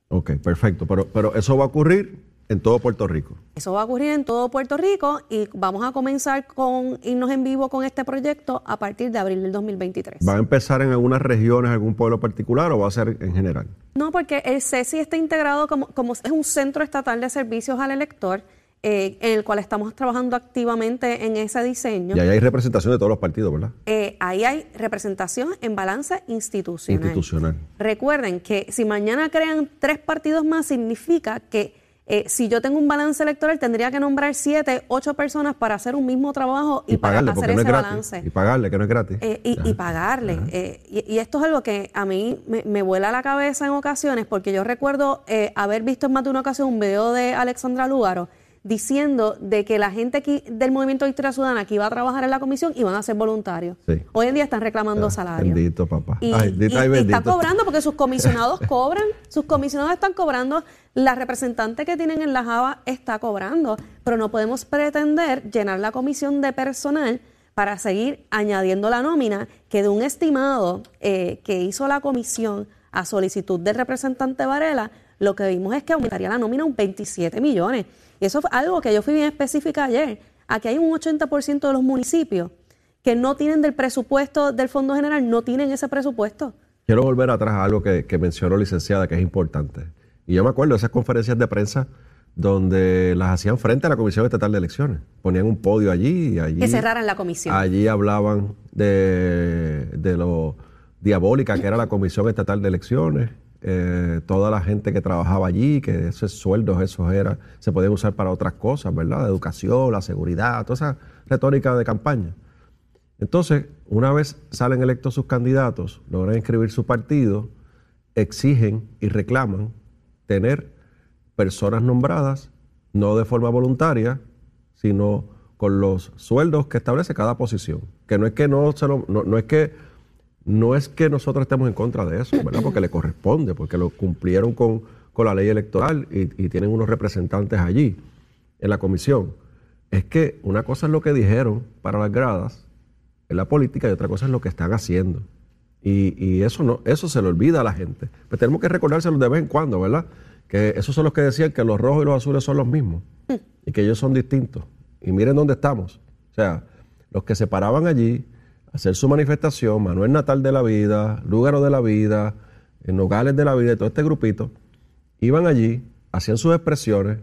Ok, perfecto. Pero, pero eso va a ocurrir en todo Puerto Rico. Eso va a ocurrir en todo Puerto Rico y vamos a comenzar con irnos en vivo con este proyecto a partir de abril del 2023. ¿Va a empezar en algunas regiones, algún pueblo particular o va a ser en general? No, porque el CESI está integrado como, como es un centro estatal de servicios al elector, eh, en el cual estamos trabajando activamente en ese diseño. Y ahí hay representación de todos los partidos, ¿verdad? Eh, ahí hay representación en balance institucional. Institucional. Recuerden que si mañana crean tres partidos más, significa que Eh, si yo tengo un balance electoral, tendría que nombrar siete, ocho personas para hacer un mismo trabajo y, Y para pagarle, hacer porque no ese es gratis. balance. Y pagarle, que no es gratis. Eh, y, y pagarle. Eh, y, y esto es algo que a mí me, me vuela la cabeza en ocasiones, porque yo recuerdo eh, haber visto en más de una ocasión un video de Alexandra Lúgaro diciendo de que la gente aquí del Movimiento de Historia Ciudadana que iba a trabajar en la comisión iban a ser voluntarios. Sí. Hoy en día están reclamando Ah, salario. Bendito, papá. Y, Ay, bendito, y están cobrando porque sus comisionados cobran, sus comisionados están cobrando, la representante que tienen en la Java está cobrando, pero no podemos pretender llenar la comisión de personal para seguir añadiendo la nómina que de un estimado eh, que hizo la comisión a solicitud del representante Varela, lo que vimos es que aumentaría la nómina un 27 millones. Y eso fue algo que yo fui bien específica ayer. Aquí hay un 80% de los municipios que no tienen del presupuesto del Fondo General, no tienen ese presupuesto. Quiero volver atrás a algo que, que mencionó licenciada, que es importante. Y yo me acuerdo de esas conferencias de prensa donde las hacían frente a la Comisión Estatal de Elecciones. Ponían un podio allí y allí... Que cerraran la comisión. Allí hablaban de, de lo diabólica que era la Comisión Estatal de Elecciones, eh, toda la gente que trabajaba allí, que esos sueldos, esos era, se podían usar para otras cosas, ¿verdad? La educación, la seguridad, toda esa retórica de campaña. Entonces, una vez salen electos sus candidatos, logran inscribir su partido, exigen y reclaman tener personas nombradas, no de forma voluntaria, sino con los sueldos que establece cada posición. Que no es que no se lo- no, no es que no es que nosotros estemos en contra de eso, ¿verdad? Porque le corresponde, porque lo cumplieron con, con la ley electoral y, tienen unos representantes allí en la comisión. Es que una cosa es lo que dijeron para las gradas en la política y otra cosa es lo que están haciendo. Y, y eso no, eso se le olvida a la gente. Pues tenemos que recordárselo de vez en cuando, ¿verdad? Que esos son los que decían que los rojos y los azules son los mismos y que ellos son distintos. Y miren dónde estamos. O sea, los que se paraban allí hacer su manifestación, Manuel Natal de la Vida, Lúgaro de la Vida, eh, Nogales de la Vida, todo este grupito, iban allí, hacían sus expresiones,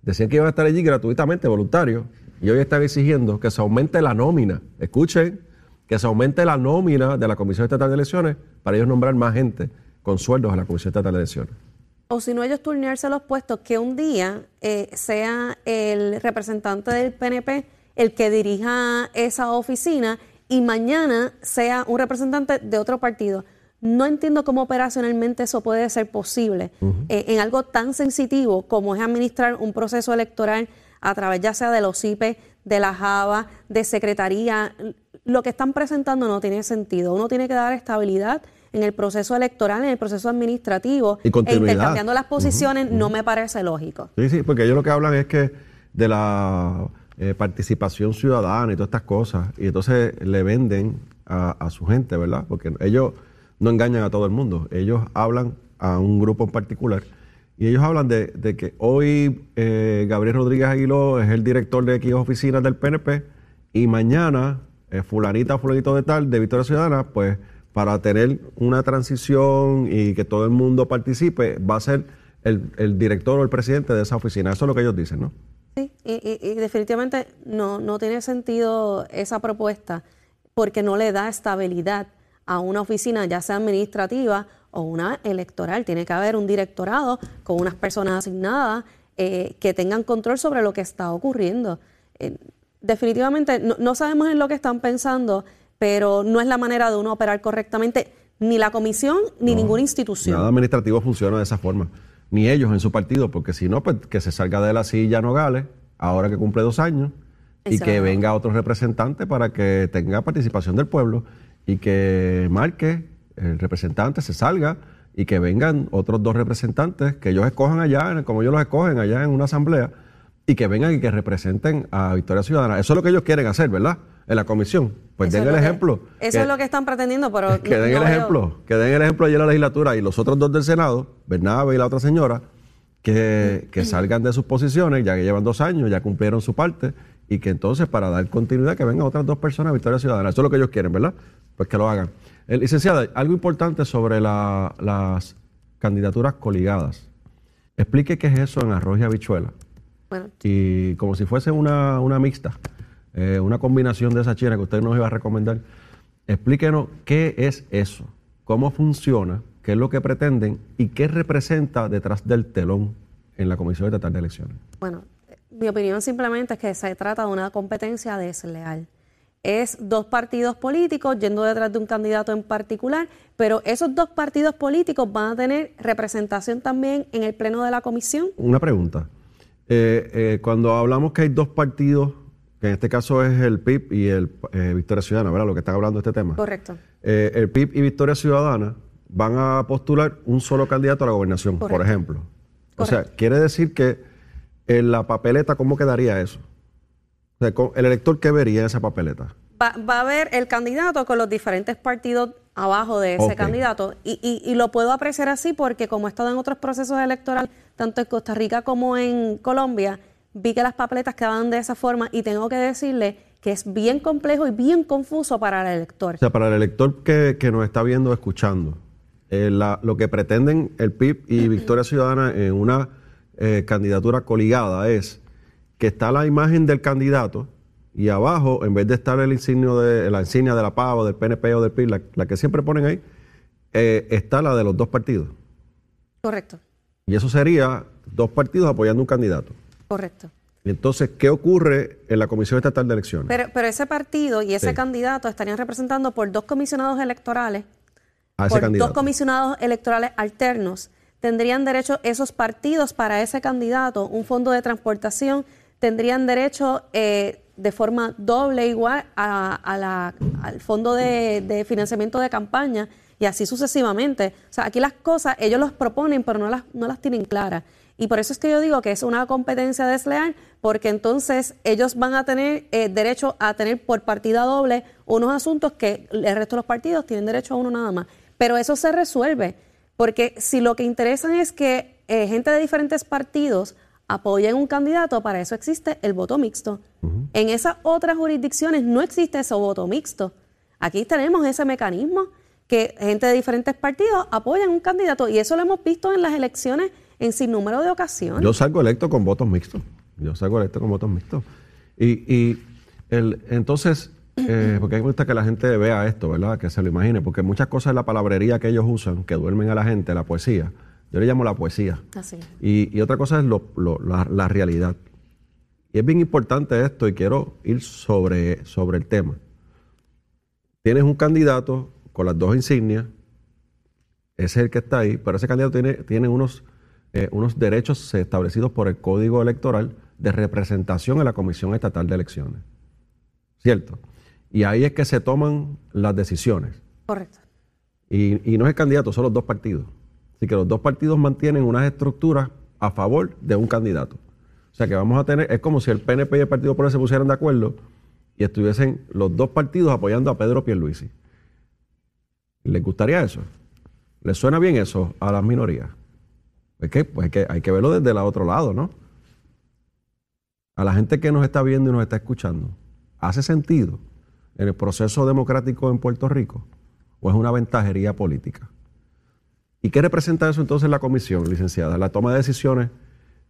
decían que iban a estar allí gratuitamente, voluntarios, y hoy están exigiendo que se aumente la nómina. Escuchen, que se aumente la nómina de la Comisión Estatal de Elecciones para ellos nombrar más gente con sueldos a la Comisión Estatal de Elecciones. O si no, ellos turnearse los puestos, que un día eh, sea el representante del PNP el que dirija esa oficina y mañana sea un representante de otro partido. No entiendo cómo operacionalmente eso puede ser posible eh, en algo tan sensitivo como es administrar un proceso electoral a través ya sea de los IPE, de la JAVA, de secretaría. Lo que están presentando no tiene sentido. Uno tiene que dar estabilidad en el proceso electoral, en el proceso administrativo. Y. E intercambiando las posiciones no me parece lógico. Sí, sí, porque ellos lo que hablan es que de la eh, participación ciudadana y todas estas cosas, y entonces le venden a, su gente, ¿verdad? Porque ellos no engañan a todo el mundo, ellos hablan a un grupo en particular. Y ellos hablan de, que hoy eh, Gabriel Rodríguez Aguiló es el director de X oficinas del PNP y mañana eh, fulanita fulanito de tal de Victoria Ciudadana, pues para tener una transición y que todo el mundo participe, va a ser el, el director o el presidente de esa oficina. Eso es lo que ellos dicen, ¿no? Sí, y, y- y definitivamente no, no tiene sentido esa propuesta porque no le da estabilidad a una oficina, ya sea administrativa o una electoral. Tiene que haber un directorado con unas personas asignadas eh, que tengan control sobre lo que está ocurriendo. Eh, definitivamente no, no sabemos en lo que están pensando, pero no es la manera de uno operar correctamente ni la comisión ni ninguna institución. Nada administrativo funciona de esa forma. Ni ellos en su partido, porque si no, pues que se salga de la silla Nogales, ahora que cumple dos años, y Eso. que venga otro representante para que tenga participación del pueblo y que marque el representante, se salga y que vengan otros dos representantes que ellos escojan allá, como ellos los escogen allá en una asamblea, y que vengan y que representen a Victoria Ciudadana. Eso es lo que ellos quieren hacer, ¿verdad? En la comisión. Pues Eso den el que- ejemplo. eso es lo que están pretendiendo, pero que den no el veo- ejemplo, que den el ejemplo allí en la legislatura y los otros dos del Senado, Bernabe y la otra señora, que, que salgan de sus posiciones, ya que llevan dos años, ya cumplieron su parte, y que entonces para dar continuidad que vengan otras dos personas a Victoria Ciudadana. Eso es lo que ellos quieren, ¿verdad? Pues que lo hagan. Eh, licenciada, algo importante sobre la- las candidaturas coligadas. Explique qué es eso en arroz y habichuela. Bueno, Y como si fuese una, una mixta, eh, una combinación de esa china que usted nos iba a recomendar, explíquenos qué es eso, cómo funciona, qué es lo que pretenden y qué representa detrás del telón en la Comisión Estatal de Elecciones? Bueno, mi opinión simplemente es que se trata de una competencia desleal. Es dos partidos políticos yendo detrás de un candidato en particular, pero esos dos partidos políticos van a tener representación también en el pleno de la comisión. Una pregunta. Eh, eh, cuando hablamos que hay dos partidos, que en este caso es el PIB y el eh, Victoria Ciudadana, ¿verdad? Lo que están hablando de este tema. Correcto. Eh, el PIB y Victoria Ciudadana van a postular un solo candidato a la gobernación, por Correcto. ejemplo. O sea, Correcto. quiere decir que en la papeleta, ¿cómo quedaría eso? O sea, el elector, ¿qué vería en esa papeleta? Va, va a haber el candidato con los diferentes partidos abajo de ese candidato. Y, y- y lo puedo apreciar así porque como he estado en otros procesos electorales, tanto en Costa Rica como en Colombia, vi que las papeletas quedaban de esa forma y tengo que decirle que es bien complejo y bien confuso para el elector. O sea, para el elector que, que nos está viendo, escuchando, eh, la- lo que pretenden el PIB y Victoria Ciudadana en una eh, candidatura coligada es que está la imagen del candidato y abajo, en vez de estar el insignio de, la insignia de la PAV o del PNP o del PIB, la, la que siempre ponen ahí, eh, está la de los dos partidos. Correcto, Y eso sería dos partidos apoyando un candidato. Correcto. Entonces, ¿qué ocurre en la Comisión Estatal de Elecciones? Pero, pero ese partido y ese Sí. candidato estarían representando por dos comisionados electorales a ese por candidato. dos comisionados electorales alternos. Tendrían derecho esos partidos para ese candidato, un fondo de transportación, tendrían derecho eh, de forma doble igual a, a la- al fondo de, de financiamiento de campaña y así sucesivamente. O sea, aquí las cosas ellos las proponen, pero no las, no las tienen claras. Y por eso es que yo digo que es una competencia desleal, porque entonces ellos van a tener eh, derecho a tener por partida doble unos asuntos que el resto de los partidos tienen derecho a uno nada más. Pero eso se resuelve, porque si lo que interesa es que eh, gente de diferentes partidos apoyen un candidato, para eso existe el voto mixto. En esas otras jurisdicciones no existe ese voto mixto. Aquí tenemos ese mecanismo que gente de diferentes partidos apoyan un candidato y eso lo hemos visto en las elecciones en sin número de ocasiones. Yo salgo electo con votos mixtos. Yo salgo electo con votos mixtos. Y, y el, entonces, eh, porque mí me gusta que la gente vea esto, ¿verdad? Que se lo imagine, porque muchas cosas de la palabrería que ellos usan, que duermen a la gente, la poesía, yo le llamo la poesía. Así. Y, y otra cosa es lo- lo- la, la realidad. Y es bien importante esto y quiero ir sobre, sobre el tema. Tienes un candidato con las dos insignias, ese es el que está ahí, pero ese candidato tiene, tiene unos, eh, unos derechos establecidos por el Código Electoral de representación en la Comisión Estatal de Elecciones. ¿Cierto? Y ahí es que se toman las decisiones. Correcto. Y, y no es el candidato, son los dos partidos. Así que los dos partidos mantienen unas estructuras a favor de un candidato. O sea que vamos a tener, es como si el PNP y el Partido Popular se pusieran de acuerdo y estuviesen los dos partidos apoyando a Pedro Pierluisi. ¿Les gustaría eso? ¿Les suena bien eso a las minorías? Es que, pues hay que hay que verlo desde el otro lado, ¿no? A la gente que nos está viendo y nos está escuchando, ¿hace sentido en el proceso democrático en Puerto Rico? ¿O es una ventajería política? ¿Y qué representa eso entonces la comisión, licenciada? La toma de decisiones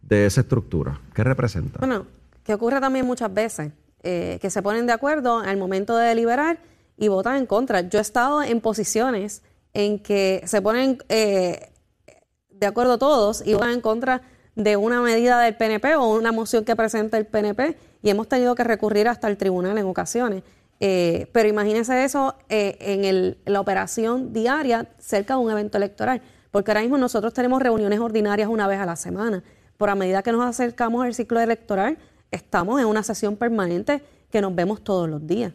de esa estructura. ¿Qué representa? Bueno, que ocurre también muchas veces, eh, que se ponen de acuerdo al momento de deliberar y votan en contra. Yo he estado en posiciones en que se ponen eh, de acuerdo todos y votan en contra de una medida del PNP o una moción que presenta el PNP y hemos tenido que recurrir hasta el tribunal en ocasiones. Eh, pero imagínense eso eh, en el- la operación diaria cerca de un evento electoral, porque ahora mismo nosotros tenemos reuniones ordinarias una vez a la semana. Por a medida que nos acercamos al ciclo electoral, estamos en una sesión permanente que nos vemos todos los días.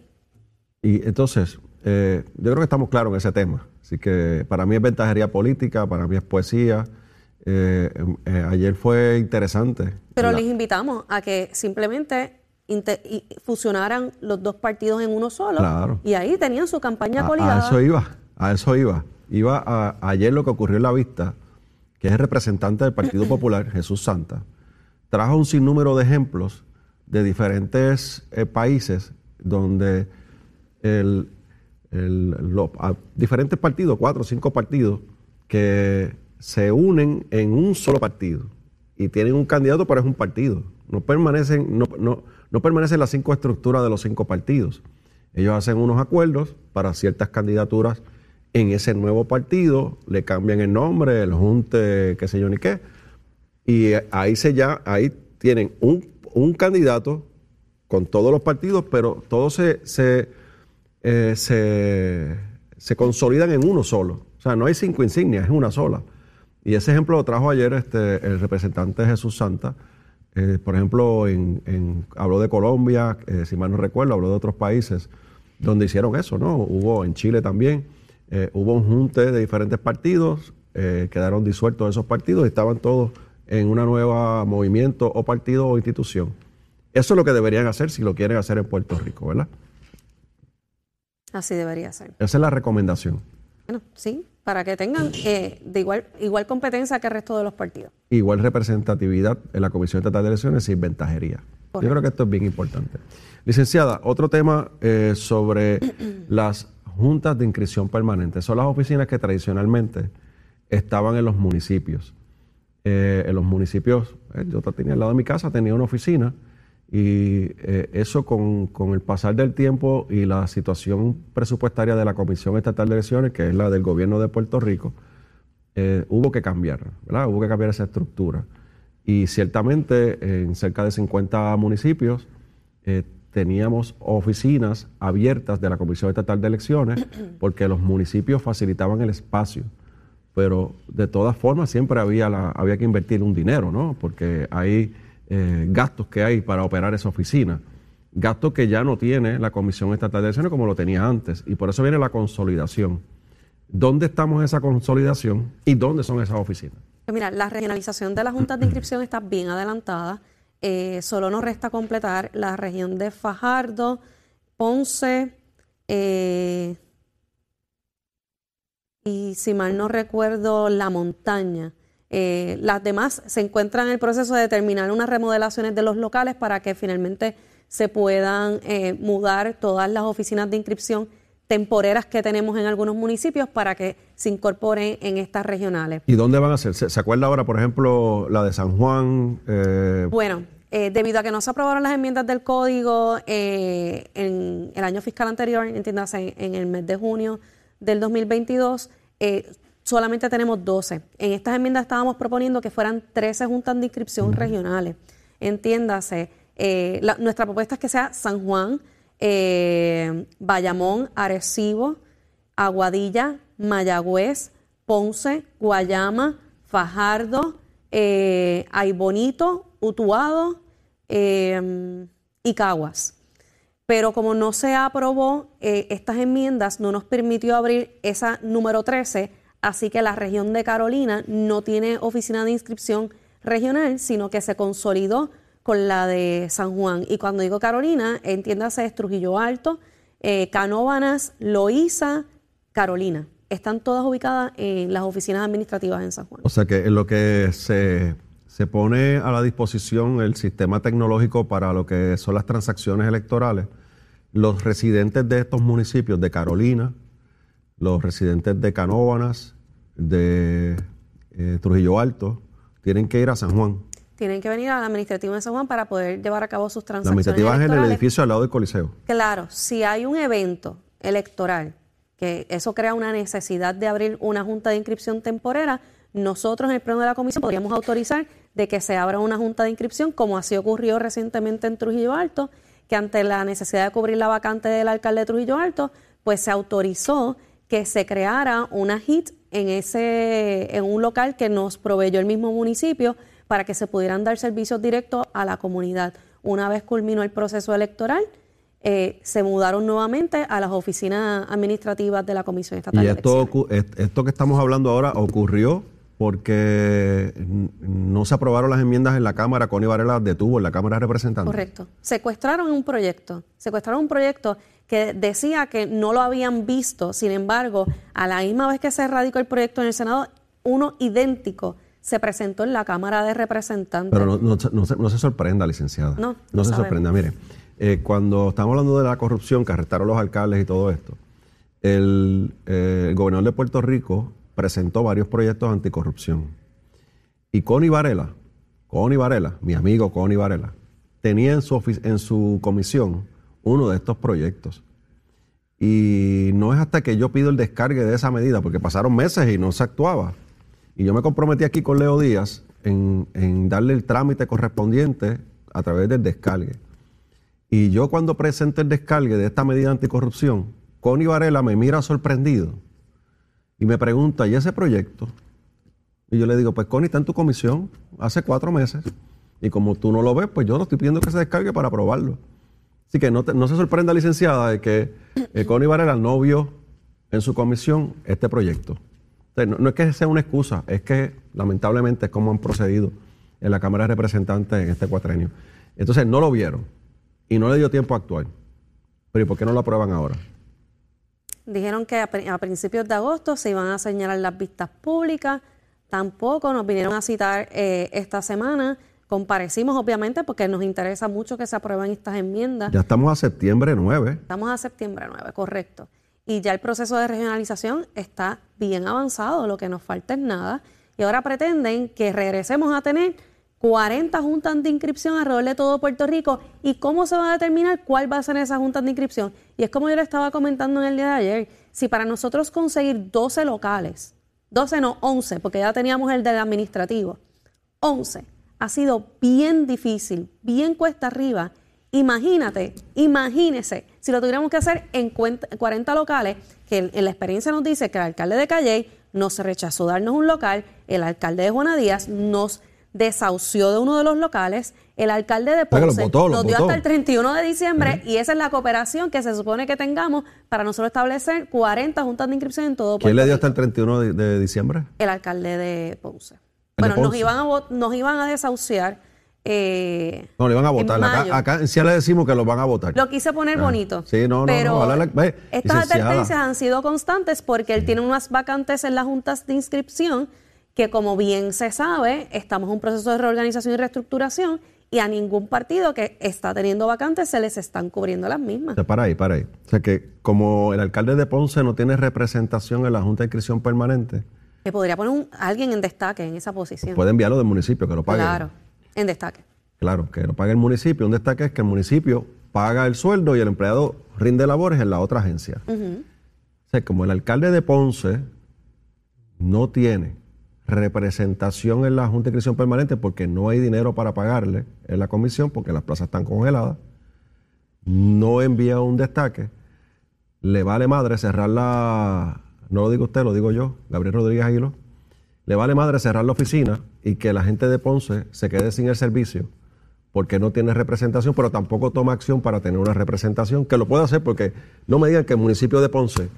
Y entonces, eh, yo creo que estamos claros en ese tema. Así que para mí es ventajería política, para mí es poesía. Eh, eh, ayer fue interesante. Pero La- les invitamos a que simplemente y fusionaran los dos partidos en uno solo. Claro. Y ahí tenían su campaña a, coligada. a eso iba, a eso iba. Iba a, ayer lo que ocurrió en la vista, que es el representante del Partido Popular, Jesús Santa, trajo un sinnúmero de ejemplos de diferentes eh, países donde el, el- lo- a- diferentes partidos, cuatro o cinco partidos, que se unen en un solo partido y tienen un candidato, pero es un partido. No permanecen, no, no, no permanecen las cinco estructuras de los cinco partidos. Ellos hacen unos acuerdos para ciertas candidaturas en ese nuevo partido, le cambian el nombre, el junte, qué sé yo ni qué, Y ahí se ya, ahí tienen un, un candidato con todos los partidos, pero todos se, se, eh, se, se consolidan en uno solo. O sea, no hay cinco insignias, es una sola. Y ese ejemplo lo trajo ayer este, el representante Jesús Santa. Eh, por ejemplo, en, habló de Colombia, eh, si mal no recuerdo, habló de otros países donde hicieron eso, ¿no? Hubo en Chile también, hubo un junte de diferentes partidos, quedaron disueltos esos partidos y estaban todos en una nueva movimiento o partido o institución. Eso es lo que deberían hacer si lo quieren hacer en Puerto Rico, ¿verdad? Así debería ser. Esa es la recomendación. Bueno, sí, para que tengan eh, de igual, igual competencia que el resto de los partidos. igual representatividad en la Comisión Estatal de Elecciones sin ventajería. Yo creo que esto es bien importante. Licenciada, otro tema eh, sobre las juntas de inscripción permanente. Son las oficinas que tradicionalmente estaban en los municipios. Eh, en los municipios, yo tenía al lado de mi casa, tenía una oficina y eh, eso con, con el pasar del tiempo y la situación presupuestaria de la Comisión Estatal de Elecciones, que es la del gobierno de Puerto Rico, eh, hubo que cambiar, ¿verdad? Hubo que cambiar esa estructura. Y ciertamente en cerca de 50 municipios eh, teníamos oficinas abiertas de la Comisión Estatal de Elecciones porque los municipios facilitaban el espacio. Pero de todas formas siempre había, la- había que invertir un dinero, ¿no? Porque hay eh, gastos que hay para operar esa oficina. Gastos que ya no tiene la Comisión Estatal de Elecciones como lo tenía antes. Y por eso viene la consolidación. ¿Dónde estamos en esa consolidación y dónde son esas oficinas? Pues mira, la regionalización de las juntas de inscripción está bien adelantada. Eh, solo nos resta completar la región de Fajardo, Ponce, eh, y si mal no recuerdo, la montaña. Eh, las demás se encuentran en el proceso de terminar unas remodelaciones de los locales para que finalmente se puedan eh, mudar todas las oficinas de inscripción temporeras que tenemos en algunos municipios para que se incorporen en estas regionales. ¿Y dónde van a ser? ¿Se, acuerda ahora, por ejemplo, la de San Juan? Eh, Bueno, eh, debido a que no se aprobaron las enmiendas del código eh, en el año fiscal anterior, entiéndase, en el mes de junio del 2022, eh, solamente tenemos 12. En estas enmiendas estábamos proponiendo que fueran 13 juntas de inscripción regionales. Entiéndase, eh, la- nuestra propuesta es que sea San Juan, eh, Bayamón, Arecibo, Aguadilla, Mayagüez, Ponce, Guayama, Fajardo, eh, Aybonito, Utuado eh, y Caguas. Pero como no se aprobó, eh, estas enmiendas no nos permitió abrir esa número 13, así que la región de Carolina no tiene oficina de inscripción regional, sino que se consolidó con la de San Juan. Y cuando digo Carolina, entiéndase es Trujillo Alto, eh, Canóvanas, Loíza, Carolina. Están todas ubicadas en las oficinas administrativas en San Juan. o sea que en lo que se, se pone a la disposición el sistema tecnológico para lo que son las transacciones electorales, los residentes de estos municipios de Carolina, los residentes de Canóvanas, de eh, Trujillo Alto, tienen que ir a San Juan. Tienen que venir al administrativo de San Juan para poder llevar a cabo sus La transacciones administrativa es en el edificio al lado del Coliseo. Claro, si hay un evento electoral que eso crea una necesidad de abrir una junta de inscripción temporera, nosotros en el pleno de la comisión podríamos autorizar de que se abra una junta de inscripción, como así ocurrió recientemente en Trujillo Alto, que ante la necesidad de cubrir la vacante del alcalde de Trujillo Alto, pues se autorizó que se creara una HIT en ese en un local que nos proveyó el mismo municipio para que se pudieran dar servicios directos a la comunidad. Una vez culminó el proceso electoral, eh, se mudaron nuevamente a las oficinas administrativas de la Comisión Estatal Y esto, esto que estamos hablando ahora ocurrió porque no se aprobaron las enmiendas en la Cámara. Connie Varela detuvo en la Cámara de Representantes. Correcto. Secuestraron un proyecto. Secuestraron un proyecto que decía que no lo habían visto. Sin embargo, a la misma vez que se radicó el proyecto en el Senado, uno idéntico se presentó en la Cámara de Representantes. Pero no, no se- no se, no se sorprenda, licenciada. No, No se sabemos. sorprenda. Mire, eh, cuando estamos hablando de la corrupción que arrestaron los alcaldes y todo esto, el, eh, el gobernador de Puerto Rico presentó varios proyectos anticorrupción. Y Connie Varela, Connie Varela, mi amigo Connie Varela, tenía en su, en su comisión uno de estos proyectos. Y no es hasta que yo pido el descargue de esa medida, porque pasaron meses y no se actuaba. Y yo me comprometí aquí con Leo Díaz en, darle el trámite correspondiente a través del descargue. Y yo cuando presenté el descargue de esta medida anticorrupción, Connie Varela me mira sorprendido y me pregunta, ¿y ese proyecto? Y yo le digo, pues Connie está en tu comisión hace cuatro meses. Y como tú no lo ves, pues yo no estoy pidiendo que se descargue para aprobarlo. Así que no, se sorprenda, licenciada, de que eh, Connie Varela no vio en su comisión este proyecto. No, es que sea una excusa, es que lamentablemente es como han procedido en la Cámara de Representantes en este cuatrenio. Entonces no lo vieron y no le dio tiempo a actuar. Pero ¿y por qué no lo aprueban ahora? Dijeron que a principios de agosto se iban a señalar las vistas públicas. Tampoco nos vinieron a citar eh, esta semana. Comparecimos, obviamente, porque nos interesa mucho que se aprueben estas enmiendas. Ya estamos a septiembre 9. Estamos a septiembre 9, correcto. Y ya el proceso de regionalización está bien avanzado, lo que nos falta es nada. Y ahora pretenden que regresemos a tener 40 juntas de inscripción alrededor de todo Puerto Rico. ¿Y cómo se va a determinar cuál va a ser esa junta de inscripción? Y es como yo le estaba comentando en el día de ayer, si para nosotros conseguir 12 locales, 12 no, 11, porque ya teníamos el del administrativo, 11, ha sido bien difícil, bien cuesta arriba. Imagínate, imagínese, si lo tuviéramos que hacer en cuenta- 40 locales, que en en la experiencia nos dice que el alcalde de Calley nos rechazó darnos un local, el alcalde de Juana Díaz nos desahució de uno de los locales, el alcalde de Ponce nos dio hasta el 31 de diciembre y esa es la cooperación que se supone que tengamos para nosotros establecer 40 juntas de inscripción en todo ¿Quién Puerto le dio Rico hasta el 31 de, de diciembre? el alcalde de Ponce. Bueno, nos iban a, nos iban a desahuciar. eh, No, le van a votar. Acá, acá en sí le decimos que los van a votar. Lo quise poner Ah, bonito. sí, no, no, pero no, habla la- ve, estas advertencias han sido constantes porque él tiene unas vacantes en las juntas de inscripción que, como bien se sabe, estamos en un proceso de reorganización y reestructuración y a ningún partido que está teniendo vacantes se les están cubriendo las mismas. O sea, para ahí, para ahí. O sea que como el alcalde de Ponce no tiene representación en la Junta de Inscripción Permanente, Que podría poner un- alguien en destaque en esa posición. puede enviarlo del municipio, que lo pague. Claro, en destaque. Claro, que lo pague el municipio. Un destaque es que el municipio paga el sueldo y el empleado rinde labores en la otra agencia. O sea, como el alcalde de Ponce no tiene representación en la Junta de Inscripción Permanente porque no hay dinero para pagarle en la comisión porque las plazas están congeladas, no envía un destaque, le vale madre cerrar la, no lo digo usted, lo digo yo, Gabriel Rodríguez Aguilo, le vale madre cerrar la oficina y que la gente de Ponce se quede sin el servicio porque no tiene representación, pero tampoco toma acción para tener una representación, que lo puede hacer porque no me digan que el municipio de Ponce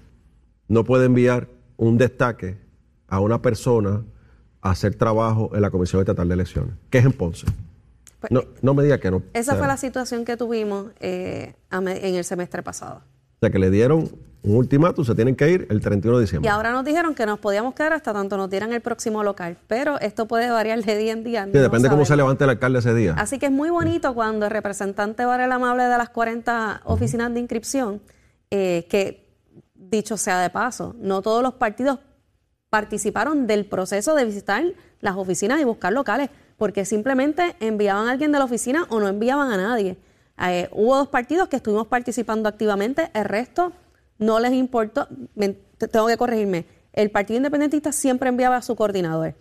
no puede enviar un destaque a una persona a hacer trabajo en la Comisión Estatal de Elecciones, que es en Ponce. Pues, No, no me diga que no. Esa fue la situación que tuvimos eh, en el semestre pasado. O sea, que le dieron un ultimátum, se tienen que ir el 31 de Y diciembre. ahora nos dijeron que nos podíamos quedar hasta tanto nos dieran el próximo local. Pero esto puede variar de día en día. Sí, no depende cómo se levante el alcalde ese día. Así que es muy bonito cuando el representante Varela Amable de las 40 oficinas de inscripción, eh, que dicho sea de paso, no todos los partidos participaron del proceso de visitar las oficinas y buscar locales, porque simplemente enviaban a alguien de la oficina o no enviaban a nadie. Eh, hubo dos partidos que estuvimos participando activamente, el resto no les importó, me- tengo que corregirme, el Partido Independentista siempre enviaba a su coordinador,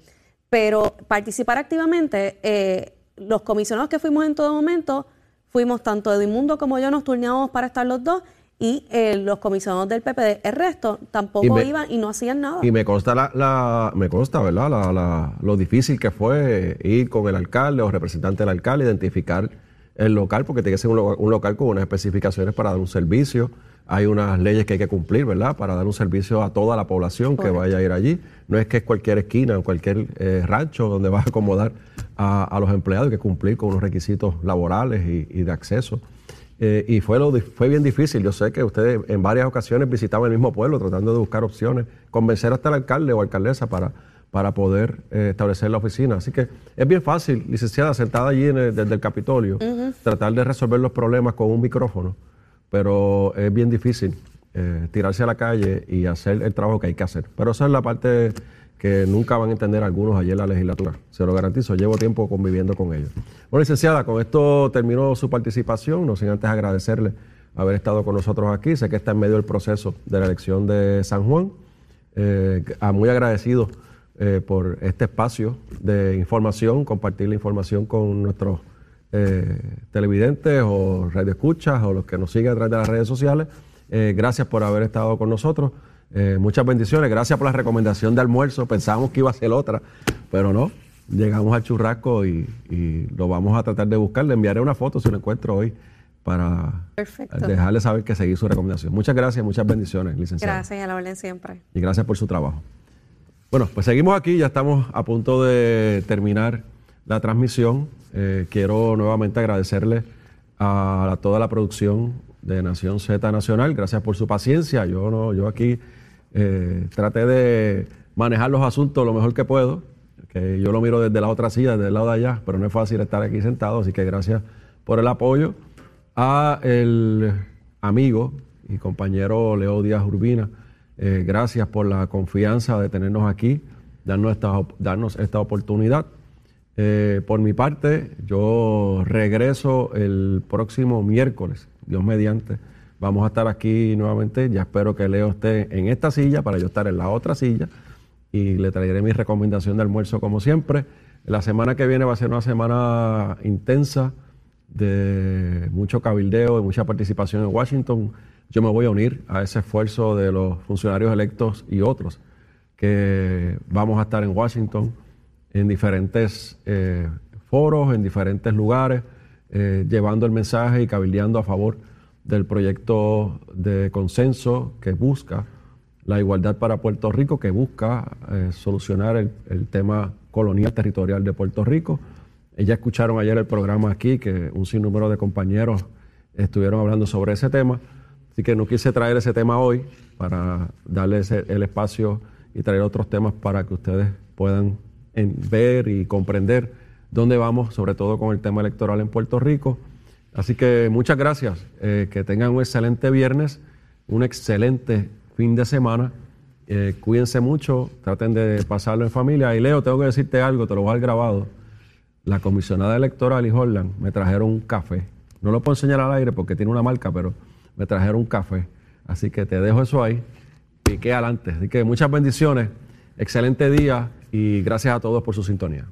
pero participar activamente, eh, los comisionados que fuimos en todo momento, fuimos tanto Edmundo como yo, nos turneábamos para estar los dos, y eh, los comisionados del PPD, el resto tampoco Y me- iban y no hacían nada. Y me consta, la, la- me consta ¿verdad? La- la- lo difícil que fue ir con el alcalde o representante del alcalde, identificar el local, porque tiene que ser un, lo- un local con unas especificaciones para dar un servicio. Hay unas leyes que hay que cumplir, ¿verdad? Para dar un servicio a toda la población que vaya a ir allí. No es que es cualquier esquina o cualquier eh, rancho donde vas a acomodar a, los empleados, hay que cumplir con unos requisitos laborales y, de acceso. Eh, y fue, lo, fue bien difícil. Yo sé que ustedes en varias ocasiones visitaban el mismo pueblo tratando de buscar opciones, convencer hasta el alcalde o alcaldesa para, para poder eh, establecer la oficina. Así que es bien fácil, licenciada, sentada allí en el- desde el Capitolio, tratar de resolver los problemas con un micrófono, pero es bien difícil eh, tirarse a la calle y hacer el trabajo que hay que hacer. Pero esa es la parte que nunca van a entender algunos allí en la legislatura. Se lo garantizo, llevo tiempo conviviendo con ellos. Bueno, licenciada, con esto terminó su participación, no sin antes agradecerle haber estado con nosotros aquí. Sé que está en medio del proceso de la elección de San Juan. Eh, muy agradecido eh, por este espacio de información, compartir la información con nuestros eh, televidentes o radioescuchas o los que nos siguen a través de las redes sociales. Eh, gracias por haber estado con nosotros. Eh, muchas bendiciones. Gracias por la recomendación de almuerzo. Pensábamos que iba a ser otra, pero no. Llegamos al churrasco y, y lo vamos a tratar de buscar. Le enviaré una foto si lo encuentro hoy para Perfecto. dejarle saber que seguí su recomendación. Muchas gracias, muchas bendiciones, licenciado. Gracias y a la orden siempre. Y gracias por su trabajo. Bueno, pues seguimos aquí, ya estamos a punto de terminar la transmisión. Eh, quiero nuevamente agradecerle a, toda la producción de Nación Z Nacional. Gracias por su paciencia. Yo no, yo aquí eh, traté de manejar los asuntos lo mejor que puedo. Que yo lo miro desde la otra silla, desde el lado de allá, pero no es fácil estar aquí sentado, así que gracias por el apoyo. A el amigo y compañero Leo Díaz Urbina, eh, gracias por la confianza de tenernos aquí, darnos esta, darnos esta oportunidad. Eh, por mi parte, yo regreso el próximo miércoles, Dios mediante. Vamos a estar aquí nuevamente. Ya espero que Leo esté en esta silla para yo estar en la otra silla y le traeré mi recomendación de almuerzo como siempre. La semana que viene va a ser una semana intensa de mucho cabildeo y mucha participación en Washington. Yo me voy a unir a ese esfuerzo de los funcionarios electos y otros que vamos a estar en Washington en diferentes eh, foros, en diferentes lugares, eh, llevando el mensaje y cabildeando a favor del proyecto de consenso que busca la igualdad para Puerto Rico, que busca eh, solucionar el, el, tema colonial territorial de Puerto Rico. Ya escucharon ayer el programa aquí, que un sinnúmero de compañeros estuvieron hablando sobre ese tema, así que no quise traer ese tema hoy para darles el espacio y traer otros temas para que ustedes puedan ver y comprender dónde vamos, sobre todo con el tema electoral en Puerto Rico. Así que muchas gracias, eh, que tengan un excelente viernes, un excelente fin de semana. Eh, cuídense mucho, traten de pasarlo en familia. Y Leo, tengo que decirte algo, te lo voy a dar grabado. La comisionada electoral y Holland me trajeron un café. No lo puedo enseñar al aire porque tiene una marca, pero me trajeron un café. Así que te dejo eso ahí y que adelante. Así que muchas bendiciones, excelente día y gracias a todos por su sintonía.